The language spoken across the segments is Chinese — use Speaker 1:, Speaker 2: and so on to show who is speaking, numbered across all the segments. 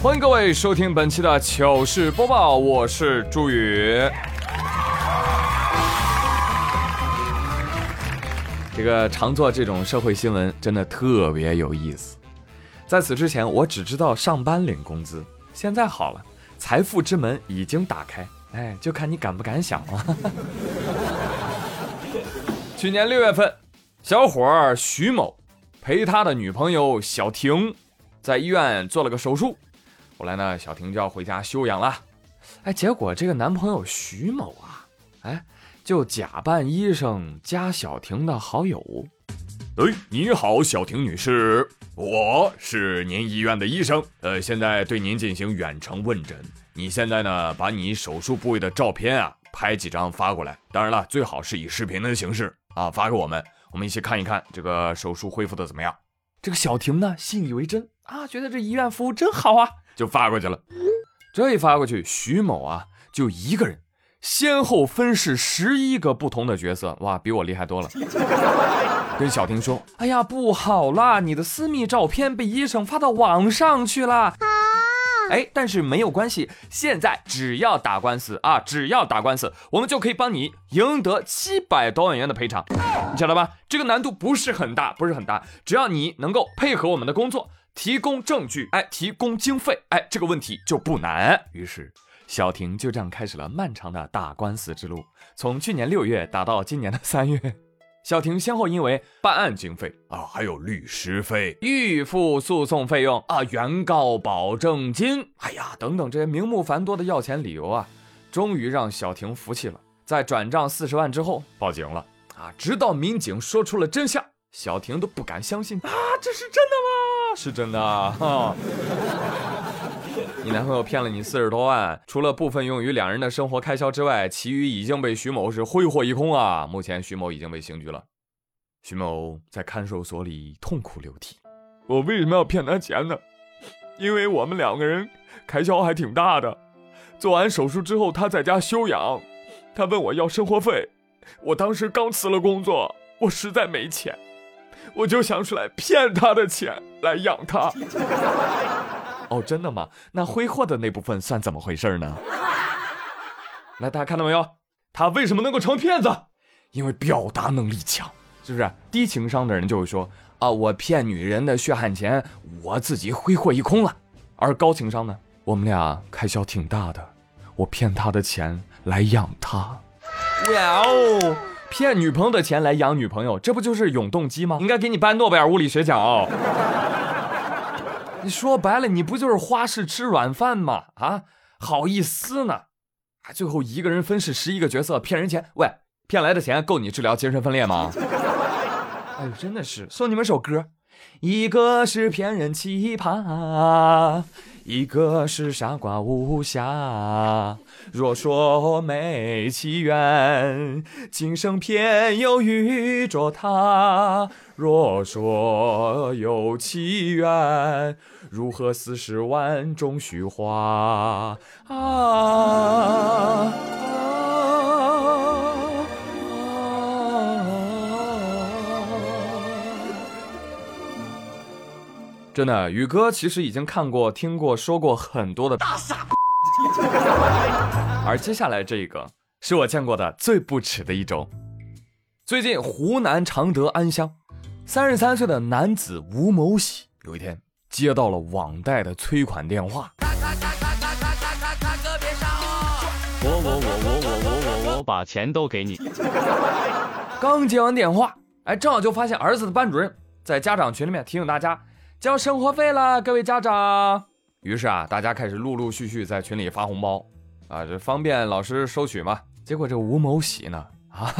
Speaker 1: 欢迎各位收听本期的糗事播报，我是朱宇。这个常做这种社会新闻真的特别有意思。在此之前，我只知道上班领工资，现在好了，财富之门已经打开，哎，就看你敢不敢想了。去年六月份，小伙儿徐某陪他的女朋友小婷在医院做了个手术。后来呢，小婷就要回家休养了。哎，结果这个男朋友徐某啊，哎，就假扮医生加小婷的好友。哎，你好，小婷女士，我是您医院的医生，呃，现在对您进行远程问诊。你现在呢，把你手术部位的照片啊，拍几张发过来。当然了，最好是以视频的形式啊，发给我们，我们一起看一看这个手术恢复的怎么样。这个小婷呢，信以为真啊，觉得这医院服务真好啊。就发过去了，这一发过去，徐某啊就一个人先后分饰十一个不同的角色，哇，比我厉害多了。跟小婷说：“哎呀，不好啦，你的私密照片被医生发到网上去了。”哎，但是没有关系，现在只要打官司啊，只要打官司，我们就可以帮你赢得七百多万元的赔偿，你晓得吧？这个难度不是很大，不是很大，只要你能够配合我们的工作。提供证据，哎，提供经费，哎，这个问题就不难。于是，小婷就这样开始了漫长的打官司之路。从去年六月打到今年的三月，小婷先后因为办案经费啊，还有律师费、预付诉讼费用啊、原告保证金，哎呀，等等这些名目繁多的要钱理由啊，终于让小婷服气了。在转账四十万之后，报警了啊，直到民警说出了真相，小婷都不敢相信啊，这是真的吗？是真的哈，你男朋友骗了你四十多万，除了部分用于两人的生活开销之外，其余已经被徐某是挥霍一空啊！目前徐某已经被刑拘了。徐某在看守所里痛哭流涕：“我为什么要骗他钱呢？因为我们两个人开销还挺大的。做完手术之后，他在家休养，他问我要生活费，我当时刚辞了工作，我实在没钱。”我就想出来骗他的钱来养他。哦，真的吗？那挥霍的那部分算怎么回事呢？来，大家看到没有？他为什么能够成骗子？因为表达能力强，是不是？低情商的人就会说啊，我骗女人的血汗钱，我自己挥霍一空了。而高情商呢，我们俩开销挺大的，我骗他的钱来养他。哇哦！骗女朋友的钱来养女朋友，这不就是永动机吗？应该给你颁诺贝尔物理学奖哦。你说白了，你不就是花式吃软饭吗？啊，好意思呢？啊，最后一个人分饰十一个角色骗人钱，喂，骗来的钱够你治疗精神分裂吗？哎呦，真的是送你们首歌，一个是骗人奇葩。一个是傻瓜无暇，若说没奇缘，今生偏又遇着他；若说有奇缘，如何四十万种虚化？啊！真的，宇哥其实已经看过、听过、说过很多的大傻 而接下来这个是我见过的最不耻的一种。最近湖南常德安乡，三十三岁的男子吴某喜有一天接到了网贷的催款电话。
Speaker 2: 我我我我我我我我把钱都给你。
Speaker 1: 刚接完电话，哎，正好就发现儿子的班主任在家长群里面提醒大家。交生活费了，各位家长。于是啊，大家开始陆陆续续在群里发红包，啊，这方便老师收取嘛。结果这吴某喜呢，啊，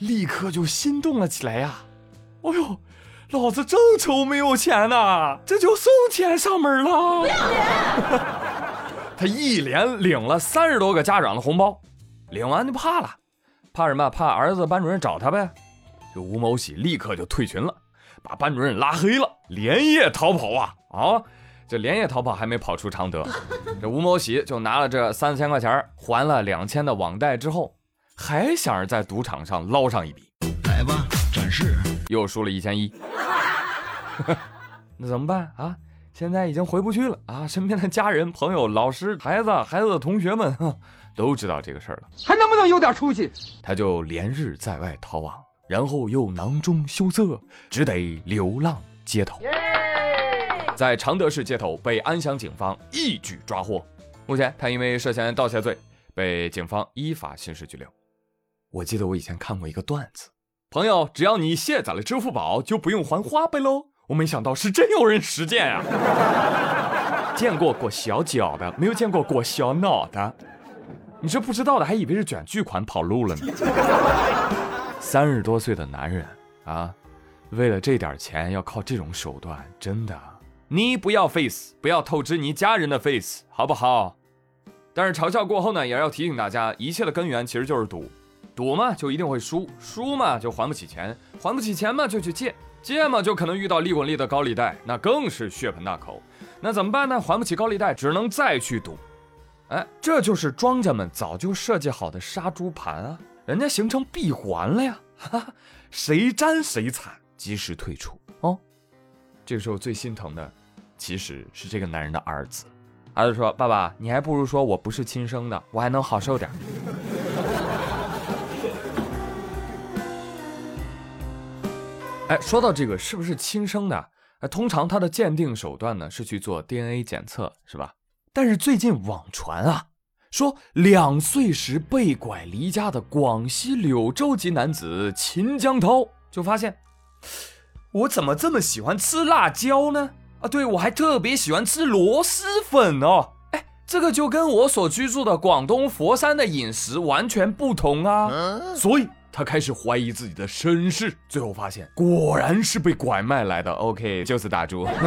Speaker 1: 立刻就心动了起来呀。哎呦，老子正愁没有钱呢，这就送钱上门了。他一连领了三十多个家长的红包，领完就怕了，怕什么？怕儿子班主任找他呗。这吴某喜立刻就退群了。把班主任拉黑了，连夜逃跑啊啊！这连夜逃跑还没跑出常德，这吴某喜就拿了这三千块钱还了两千的网贷之后，还想着在赌场上捞上一笔。来吧，展示，又输了一千一。那怎么办啊？现在已经回不去了啊！身边的家人、朋友、老师、孩子、孩子的同学们，哼，都知道这个事儿了，
Speaker 3: 还能不能有点出息？
Speaker 1: 他就连日在外逃亡，然后又囊中羞涩，只得流浪街头。在常德市街头被安乡警方一举抓获。目前他因为涉嫌盗窃罪被警方依法刑事拘留。我记得我以前看过一个段子，朋友，只要你卸载了支付宝，就不用还花呗喽。我没想到是真有人实践啊！见过裹小脚的，没有见过裹小脑的。你这不知道的，还以为是卷巨款跑路了呢。三十多岁的男人啊，为了这点钱要靠这种手段，真的。你不要 face，不要透支你家人的 face，好不好？但是嘲笑过后呢，也要提醒大家，一切的根源其实就是赌。赌嘛，就一定会输；输嘛，就还不起钱；还不起钱嘛，就去借；借嘛，就可能遇到利滚利的高利贷，那更是血盆大口。那怎么办呢？还不起高利贷，只能再去赌。哎，这就是庄家们早就设计好的杀猪盘啊！人家形成闭环了呀，哈哈，谁沾谁惨，及时退出哦。这个时候最心疼的，其实是这个男人的儿子。儿子说：“爸爸，你还不如说我不是亲生的，我还能好受点。”哎，说到这个是不是亲生的？哎，通常他的鉴定手段呢是去做 DNA 检测，是吧？但是最近网传啊，说两岁时被拐离家的广西柳州籍男子秦江涛就发现，我怎么这么喜欢吃辣椒呢？啊，对我还特别喜欢吃螺蛳粉哦。哎，这个就跟我所居住的广东佛山的饮食完全不同啊，所以。他开始怀疑自己的身世，最后发现果然是被拐卖来的。OK，就此打住。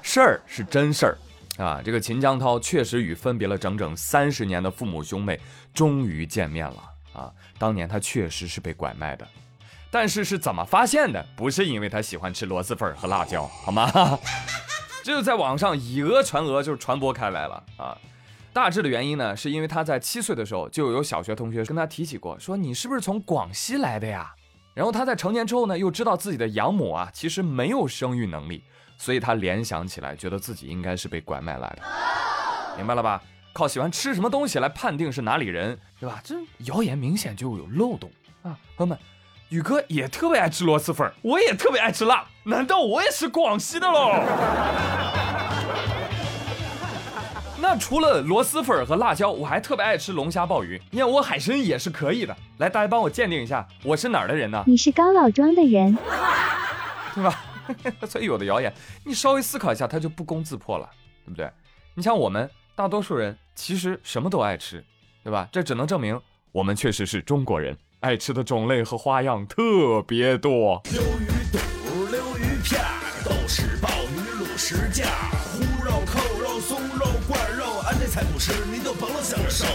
Speaker 1: 事儿是真事儿啊！这个秦江涛确实与分别了整整三十年的父母兄妹终于见面了啊！当年他确实是被拐卖的，但是是怎么发现的？不是因为他喜欢吃螺蛳粉和辣椒，好吗？这就在网上以讹传讹，就传播开来了啊！大致的原因呢，是因为他在七岁的时候就有小学同学跟他提起过，说你是不是从广西来的呀？然后他在成年之后呢，又知道自己的养母啊其实没有生育能力，所以他联想起来，觉得自己应该是被拐卖来的，明白了吧？靠喜欢吃什么东西来判定是哪里人，对吧？这谣言明显就有漏洞啊！朋友们，宇哥也特别爱吃螺蛳粉，我也特别爱吃辣，难道我也是广西的喽？那除了螺蛳粉和辣椒，我还特别爱吃龙虾、鲍鱼。燕窝海参也是可以的。来，大家帮我鉴定一下，我是哪儿的人呢？
Speaker 4: 你是高老庄的人，
Speaker 1: 对吧？所以有的谣言，你稍微思考一下，它就不攻自破了，对不对？你像我们大多数人，其实什么都爱吃，对吧？这只能证明我们确实是中国人，爱吃的种类和花样特别多。
Speaker 5: 溜鱼肚、溜鱼片、豆豉鲍鱼、卤什架、烀肉、扣肉、松肉、灌肉，俺这菜不吃，您就甭想着受。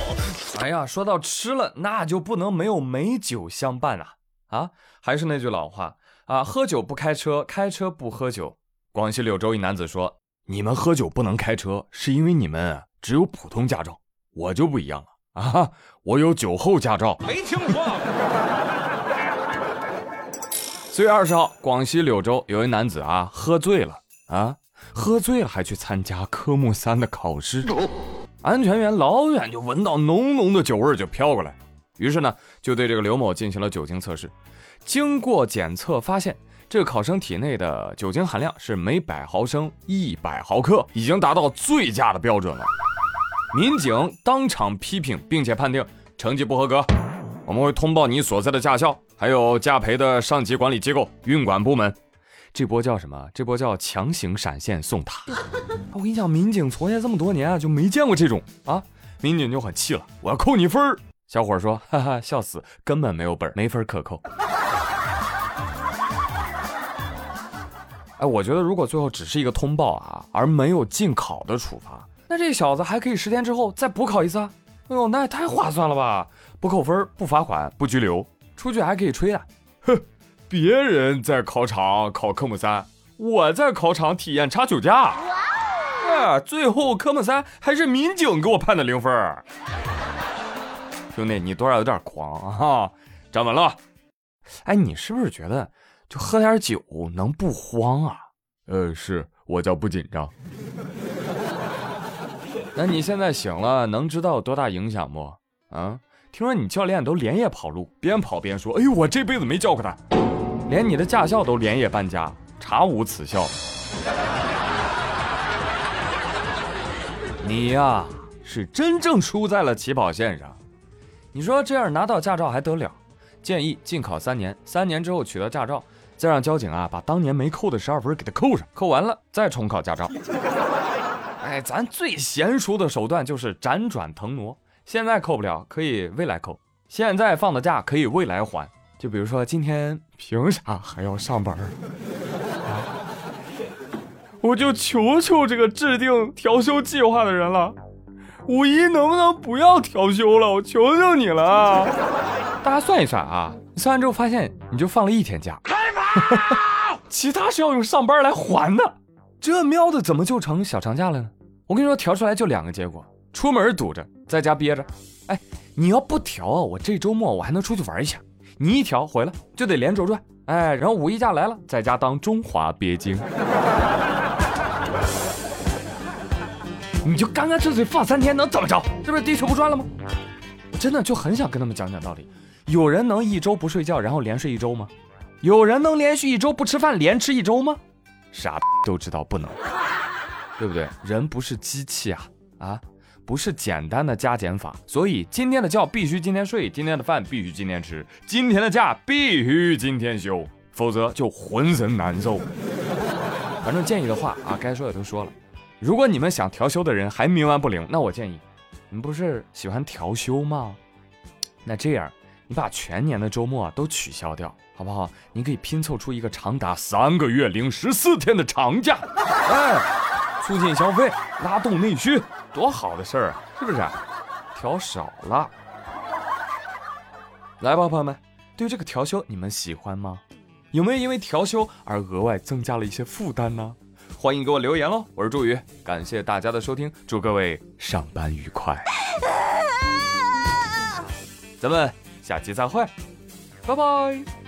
Speaker 1: 哎呀，说到吃了，那就不能没有美酒相伴啊！啊，还是那句老话啊，喝酒不开车，开车不喝酒。广西柳州一男子说：“你们喝酒不能开车，是因为你们只有普通驾照，我就不一样了啊，我有酒后驾照。”
Speaker 3: 没听说。
Speaker 1: 四月二十号，广西柳州有一男子啊，喝醉了啊，喝醉了还去参加科目三的考试。安全员老远就闻到浓浓的酒味儿就飘过来，于是呢，就对这个刘某进行了酒精测试。经过检测发现，这个考生体内的酒精含量是每百毫升一百毫克，已经达到醉驾的标准了。民警当场批评，并且判定成绩不合格，我们会通报你所在的驾校，还有驾培的上级管理机构运管部门。这波叫什么？这波叫强行闪现送塔。我跟你讲，民警从业这么多年啊，就没见过这种啊！民警就很气了，我要扣你分儿。小伙说：“哈哈，笑死，根本没有本儿，没分可扣。”哎，我觉得如果最后只是一个通报啊，而没有禁考的处罚，那这小子还可以十天之后再补考一次啊！哎呦，那也太划算了吧！不扣分，不罚款，不拘留，出去还可以吹啊！哼，别人在考场考科目三，我在考场体验查酒驾。啊，最后科目三还是民警给我判的零分。兄弟，你多少有点狂啊！站稳了。哎，你是不是觉得就喝点酒能不慌啊？呃，是我叫不紧张。那你现在醒了，能知道有多大影响不？啊，听说你教练都连夜跑路，边跑边说：“哎呦，我这辈子没教过他，连你的驾校都连夜搬家，查无此校。”你呀，是真正输在了起跑线上。你说这样拿到驾照还得了？建议禁考三年，三年之后取得驾照，再让交警啊把当年没扣的十二分给他扣上，扣完了再重考驾照。哎，咱最娴熟的手段就是辗转腾挪。现在扣不了，可以未来扣；现在放的假可以未来还。就比如说今天，凭啥还要上班啊？我就求求这个制定调休计划的人了，五一能不能不要调休了？我求求你了！大家算一算啊，算完之后发现你就放了一天假，其他是要用上班来还的，这喵的怎么就成小长假了呢？我跟你说，调出来就两个结果：出门堵着，在家憋着。哎，你要不调啊，我这周末我还能出去玩一下。你一调回来就得连轴转。哎，然后五一假来了，在家当中华鳖精。你就干干脆脆放三天，能怎么着？这不是地球不转了吗？我真的就很想跟他们讲讲道理。有人能一周不睡觉，然后连睡一周吗？有人能连续一周不吃饭，连吃一周吗？傻都知道不能。对不对？人不是机器啊啊，不是简单的加减法。所以今天的觉必须今天睡，今天的饭必须今天吃，今天的假必须今天休，否则就浑身难受。反正建议的话啊，该说的都说了。如果你们想调休的人还冥顽不灵，那我建议，你们不是喜欢调休吗？那这样，你把全年的周末都取消掉，好不好？你可以拼凑出一个长达三个月零十四天的长假，哎。促进消费，拉动内需，多好的事儿啊！是不是？调少了，来吧，朋友们，对于这个调休，你们喜欢吗？有没有因为调休而额外增加了一些负担呢？欢迎给我留言喽！我是朱宇，感谢大家的收听，祝各位上班愉快，咱们下期再会，拜拜。